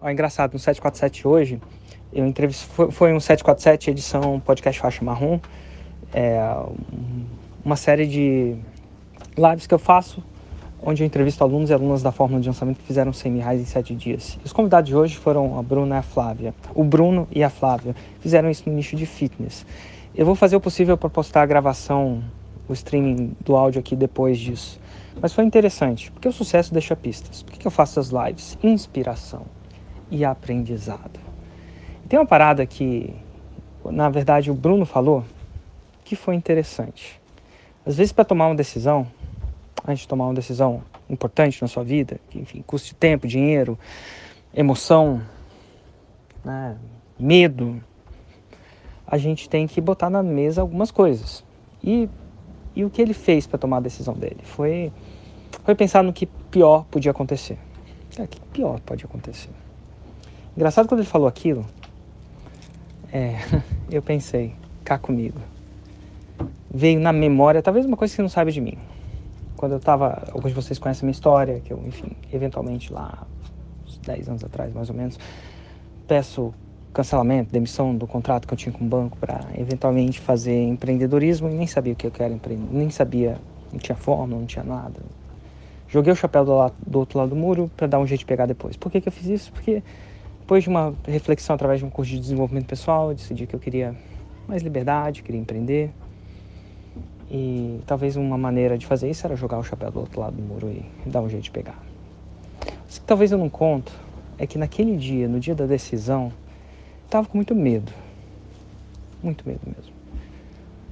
Ó, engraçado, no 747 hoje, eu entrevistei, foi, foi um 747 edição podcast faixa marrom, é, uma série de lives que eu faço, onde eu entrevisto alunos e alunas da Fórmula de Lançamento que fizeram 100 mil reais em 7 dias. Os convidados de hoje foram a Bruna e a Flávia. O Bruno e a Flávia fizeram isso no nicho de fitness. Eu vou fazer o possível para postar a gravação, o streaming do áudio aqui depois disso. Mas foi interessante, porque o sucesso deixa pistas. Por que, que eu faço as lives? Inspiração e aprendizado. Tem uma parada que, na verdade, o Bruno falou que foi interessante. Às vezes, para tomar uma decisão, antes de tomar uma decisão importante na sua vida, que, enfim, custe tempo, dinheiro, emoção, né, medo, a gente tem que botar na mesa algumas coisas. E, e o que ele fez para tomar a decisão dele foi, foi pensar no que pior podia acontecer. É, o que pior pode acontecer? Engraçado quando ele falou aquilo, é, eu pensei, cá comigo. Veio na memória, talvez uma coisa que você não sabe de mim. Quando eu estava, alguns de vocês conhecem a minha história, que eu, enfim, eventualmente lá, uns 10 anos atrás mais ou menos, peço cancelamento, demissão do contrato que eu tinha com o banco para eventualmente fazer empreendedorismo e nem sabia o que eu quero empreender, nem sabia, não tinha fórmula, não tinha nada. Joguei o chapéu do, lado, do outro lado do muro para dar um jeito de pegar depois. Por que, que eu fiz isso? Porque depois de uma reflexão através de um curso de desenvolvimento pessoal, eu decidi que eu queria mais liberdade, queria empreender. E talvez uma maneira de fazer isso era jogar o chapéu do outro lado do muro e dar um jeito de pegar. O que talvez eu não conto é que naquele dia, no dia da decisão, eu tava com muito medo. Muito medo mesmo.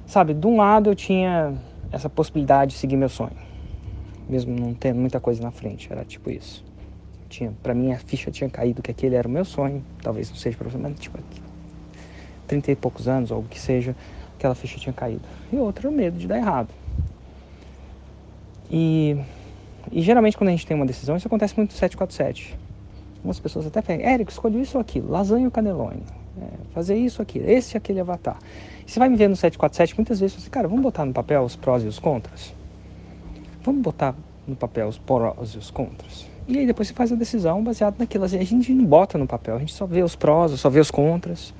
Sabe, de um lado eu tinha essa possibilidade de seguir meu sonho, mesmo não tendo muita coisa na frente, era tipo isso tinha, para mim a ficha tinha caído que aquele era o meu sonho, talvez não seja para você, mas tipo, 30 e poucos anos, ou o que seja, aquela ficha tinha caído. E outra, o medo de dar errado. E, e geralmente quando a gente tem uma decisão, isso acontece muito no 747. Algumas pessoas até falam, Érico, escolhe isso ou aquilo, lasanha ou canelone, é, fazer isso ou aquilo, esse aquele avatar. E você vai me ver no 747, muitas vezes você fala, cara, vamos botar no papel os prós e os contras? Vamos botar no papel os prós e os contras? E aí depois você faz a decisão baseada naquilo. A gente não bota no papel, a gente só vê os prós, só vê os contras.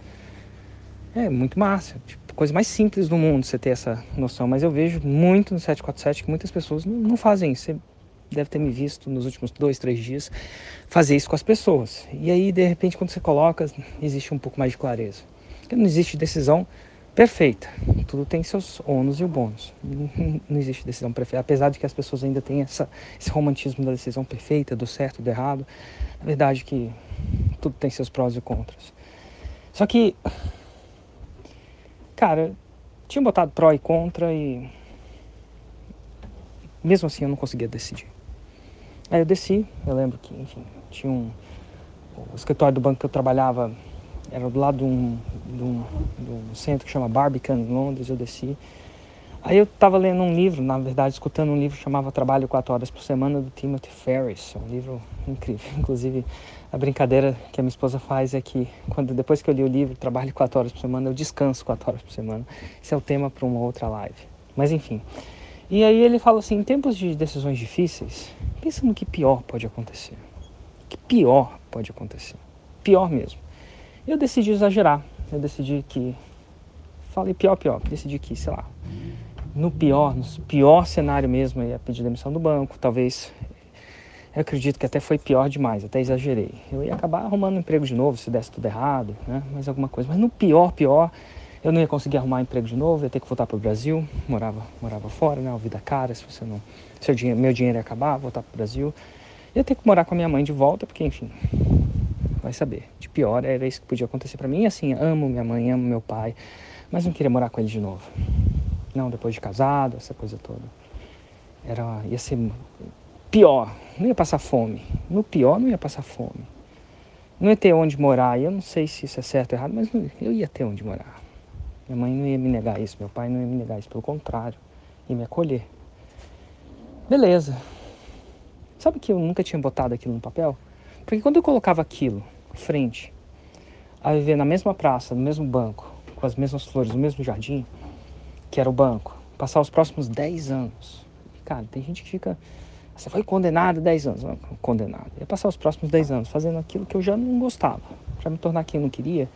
É muito massa. Tipo, coisa mais simples do mundo você ter essa noção. Mas eu vejo muito no 747 que muitas pessoas não, não fazem isso. Você deve ter me visto nos últimos dois, três dias fazer isso com as pessoas. E aí, de repente, quando você coloca, existe um pouco mais de clareza. Porque não existe decisão perfeita. Tudo tem seus ônus e o bônus. Não existe decisão perfeita. Apesar de que as pessoas ainda têm essa, esse romantismo da decisão perfeita, do certo, do errado. Na verdade que tudo tem seus prós e contras. Só que, cara, tinha botado pró e contra e mesmo assim eu não conseguia decidir. Aí eu desci, eu lembro que, enfim, tinha um. O escritório do banco que eu trabalhava era do lado de um, de um, de um centro que chama Barbican, em Londres, eu desci. Aí eu estava lendo um livro, na verdade, escutando um livro que chamava Trabalho 4 Horas por Semana, do Timothy Ferris. É um livro incrível. Inclusive, a brincadeira que a minha esposa faz é que, quando, depois que eu li o livro Trabalho 4 Horas por Semana, eu descanso 4 horas por semana. Esse é o tema para uma outra live. Mas enfim. E aí ele fala assim, em tempos de decisões difíceis, pensa no que pior pode acontecer. Que pior pode acontecer. Pior mesmo. Eu decidi exagerar. Eu decidi que. Falei pior, pior. Decidi que, sei lá, no pior, no pior cenário mesmo, eu ia pedir demissão do banco. Talvez. Eu acredito que até foi pior demais, até exagerei. Eu ia acabar arrumando um emprego de novo se desse tudo errado, né? Mais alguma coisa. Mas no pior, pior, eu não ia conseguir arrumar um emprego de novo, ia ter que voltar para o Brasil. Morava, morava fora, né? Uma vida cara, se você não. Dinheiro, meu dinheiro ia acabar, voltar para o Brasil. Ia ter que morar com a minha mãe de volta, porque, enfim, vai saber. De pior, era isso que podia acontecer para mim. E assim, amo minha mãe, amo meu pai, mas não queria morar com ele de novo. Não, depois de casado, essa coisa toda. Era, ia ser pior, não ia passar fome. No pior, não ia passar fome. Não ia ter onde morar. E eu não sei se isso é certo ou errado, mas não, eu ia ter onde morar. Minha mãe não ia me negar isso, meu pai não ia me negar isso, pelo contrário, ia me acolher. Beleza. Sabe que eu nunca tinha botado aquilo no papel? Porque quando eu colocava aquilo frente a viver na mesma praça, no mesmo banco, com as mesmas flores, no mesmo jardim, que era o banco, passar os próximos 10 anos. Cara, tem gente que fica Você foi condenado a 10 anos. Condenado. Ia passar os próximos 10 anos fazendo aquilo que eu já não gostava. Para me tornar quem eu não queria.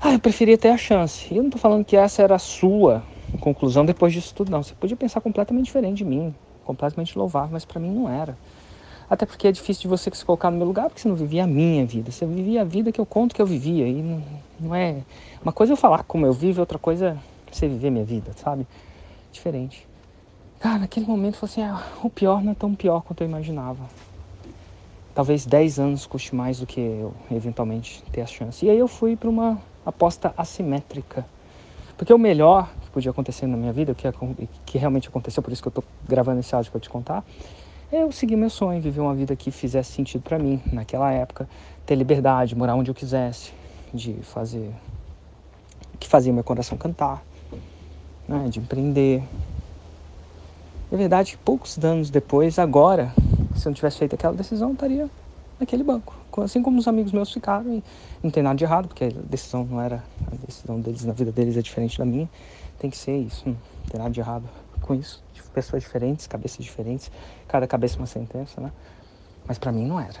Ah, eu preferia ter a chance. E eu não tô falando que essa era a sua conclusão depois disso tudo, não. Você podia pensar completamente diferente de mim. Completamente louvável, mas para mim não era. Até porque é difícil de você se colocar no meu lugar, porque você não vivia a minha vida. Você vivia a vida que eu conto que eu vivia. E não, não é. Uma coisa é eu falar como eu vivo, outra coisa é você viver minha vida, sabe? Diferente. Cara, naquele momento eu falei assim: ah, o pior não é tão pior quanto eu imaginava. Talvez 10 anos custe mais do que eu eventualmente ter a chance. E aí eu fui para uma aposta assimétrica. Porque o melhor que podia acontecer na minha vida, o que, que realmente aconteceu, por isso que eu estou gravando esse áudio para te contar, eu segui meu sonho, viver uma vida que fizesse sentido para mim naquela época, ter liberdade, morar onde eu quisesse, de fazer que fazia meu coração cantar, né, de empreender. É verdade que poucos anos depois, agora, se eu não tivesse feito aquela decisão, eu estaria naquele banco. Assim como os amigos meus ficaram, e não tem nada de errado, porque a decisão não era, a decisão deles na vida deles é diferente da minha, tem que ser isso, não tem nada de errado com isso pessoas diferentes, cabeças diferentes, cada cabeça uma sentença, né? Mas para mim não era.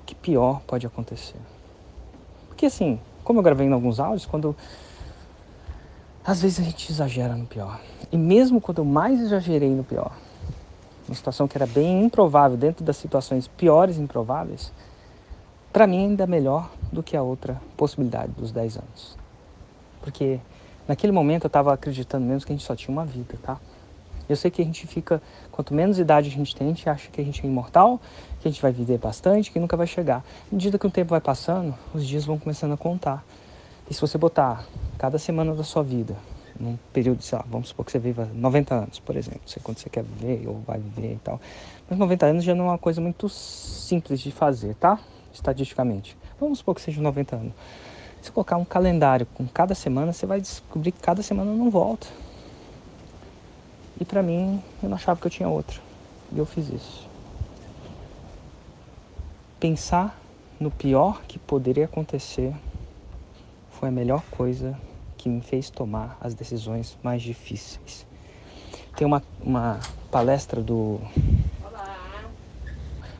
O que pior pode acontecer? Porque assim, como eu gravei em alguns áudios, quando às vezes a gente exagera no pior. E mesmo quando eu mais exagerei no pior, uma situação que era bem improvável, dentro das situações piores improváveis, para mim ainda é melhor do que a outra possibilidade dos 10 anos. Porque Naquele momento eu estava acreditando mesmo que a gente só tinha uma vida, tá? Eu sei que a gente fica, quanto menos idade a gente tem, a gente acha que a gente é imortal, que a gente vai viver bastante, que nunca vai chegar. À medida que o tempo vai passando, os dias vão começando a contar. E se você botar cada semana da sua vida, num período, sei lá, vamos supor que você viva 90 anos, por exemplo, não sei quando você quer viver ou vai viver e tal. Mas 90 anos já não é uma coisa muito simples de fazer, tá? Estatisticamente. Vamos supor que seja 90 anos. Se colocar um calendário com cada semana, você vai descobrir que cada semana não volta. E para mim, eu não achava que eu tinha outra. E eu fiz isso. Pensar no pior que poderia acontecer foi a melhor coisa que me fez tomar as decisões mais difíceis. Tem uma, uma palestra do. Olá.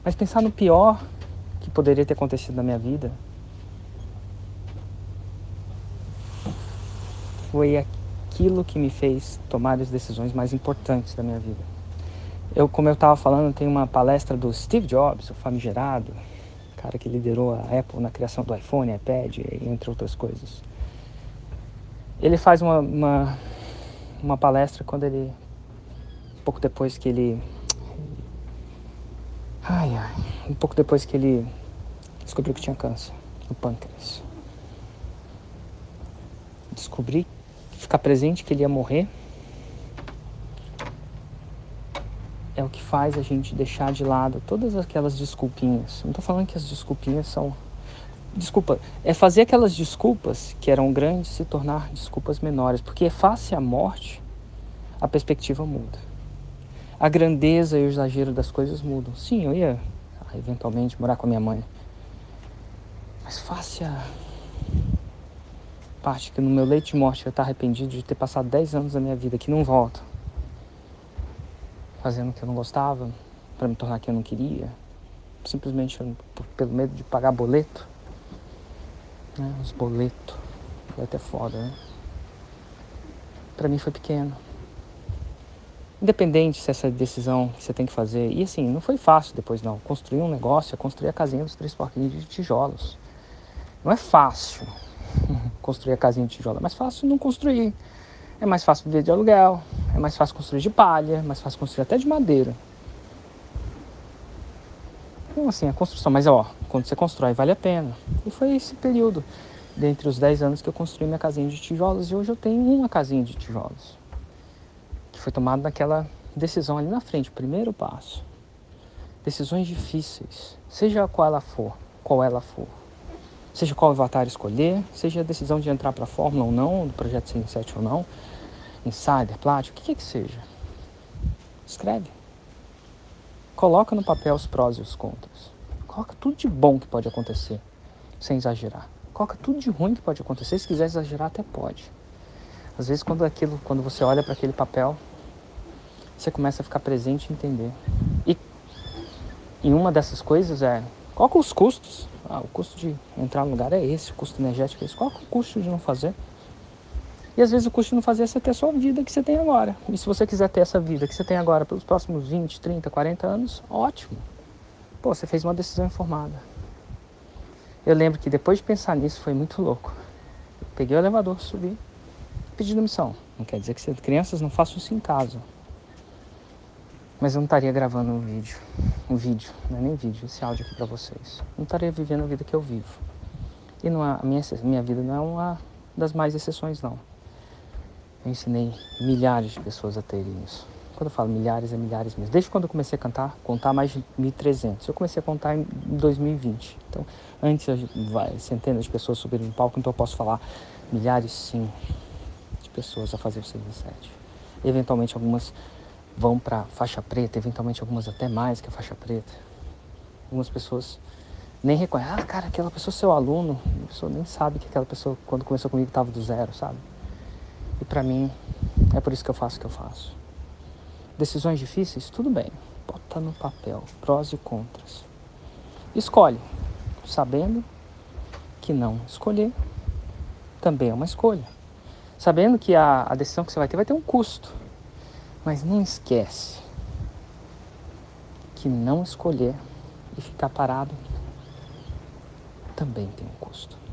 Mas pensar no pior que poderia ter acontecido na minha vida foi aquilo que me fez tomar as decisões mais importantes da minha vida. Eu, como eu estava falando, tem uma palestra do Steve Jobs, o famigerado, cara que liderou a Apple na criação do iPhone, iPad, entre outras coisas. Ele faz uma, uma, uma palestra quando ele, pouco depois que ele, ai ai, um pouco depois que ele descobriu que tinha câncer no pâncreas. Descobri ficar presente que ele ia morrer é o que faz a gente deixar de lado todas aquelas desculpinhas. Não estou falando que as desculpinhas são. Desculpa, é fazer aquelas desculpas que eram grandes se tornar desculpas menores, porque face à morte, a perspectiva muda. A grandeza e o exagero das coisas mudam. Sim, eu ia eventualmente morar com a minha mãe. Mas face a parte que no meu leite de morte eu estar arrependido de ter passado 10 anos da minha vida que não volta. Fazendo o que eu não gostava, para me tornar quem eu não queria, simplesmente pelo medo de pagar boleto. Né? Os boletos. É até foda, né? Pra mim foi pequeno. Independente se essa decisão que você tem que fazer. E assim, não foi fácil depois não. Construir um negócio é construir a casinha dos três porquinhos de tijolos. Não é fácil construir a casinha de tijolo. É mais fácil não construir. É mais fácil viver de aluguel. É mais fácil construir de palha. É mais fácil construir até de madeira. Então, assim, a construção. Mas, ó, quando você constrói, vale a pena. E foi esse período, dentre os 10 anos que eu construí minha casinha de tijolos. E hoje eu tenho uma casinha de tijolos. Que foi tomada naquela decisão ali na frente, primeiro passo. Decisões difíceis, seja qual ela for, qual ela for seja qual avatar escolher, seja a decisão de entrar para a Fórmula ou não, do projeto 107 ou não, Insider, Plat, o que quer que seja. Escreve. Coloca no papel os prós e os contras. Coloca tudo de bom que pode acontecer, sem exagerar. Coloca tudo de ruim que pode acontecer, se quiser exagerar até pode. Às vezes quando aquilo, quando você olha para aquele papel, você começa a ficar presente e entender. E, e uma dessas coisas é, qual que é os custos? Ah, o custo de entrar no lugar é esse, o custo energético é esse. Qual que é o custo de não fazer? E às vezes o custo de não fazer é você ter a sua vida que você tem agora. E se você quiser ter essa vida que você tem agora pelos próximos 20, 30, 40 anos, ótimo. Pô, você fez uma decisão informada. Eu lembro que depois de pensar nisso foi muito louco. Peguei o elevador, subi, pedi demissão. Não quer dizer que crianças não façam isso em casa. Mas eu não estaria gravando um vídeo. Um vídeo, não é nem vídeo, esse áudio aqui para vocês. Não estaria vivendo a vida que eu vivo. E não é, a minha, minha vida não é uma das mais exceções, não. Eu ensinei milhares de pessoas a terem isso. Quando eu falo milhares, é milhares mesmo. Desde quando eu comecei a cantar, contar mais de 1.300. Eu comecei a contar em 2020. Então, antes vai, centenas de pessoas subiram no palco, então eu posso falar milhares, sim, de pessoas a fazer o CB7. Eventualmente algumas vão para faixa preta, eventualmente algumas até mais que a faixa preta. Algumas pessoas nem reconhecem, ah, cara, aquela pessoa é seu aluno, a pessoa nem sabe que aquela pessoa, quando começou comigo, estava do zero, sabe? E para mim, é por isso que eu faço o que eu faço. Decisões difíceis? Tudo bem. Bota no papel. Prós e contras. Escolhe. Sabendo que não escolher também é uma escolha. Sabendo que a, a decisão que você vai ter vai ter um custo. Mas não esquece que não escolher e ficar parado também tem um custo.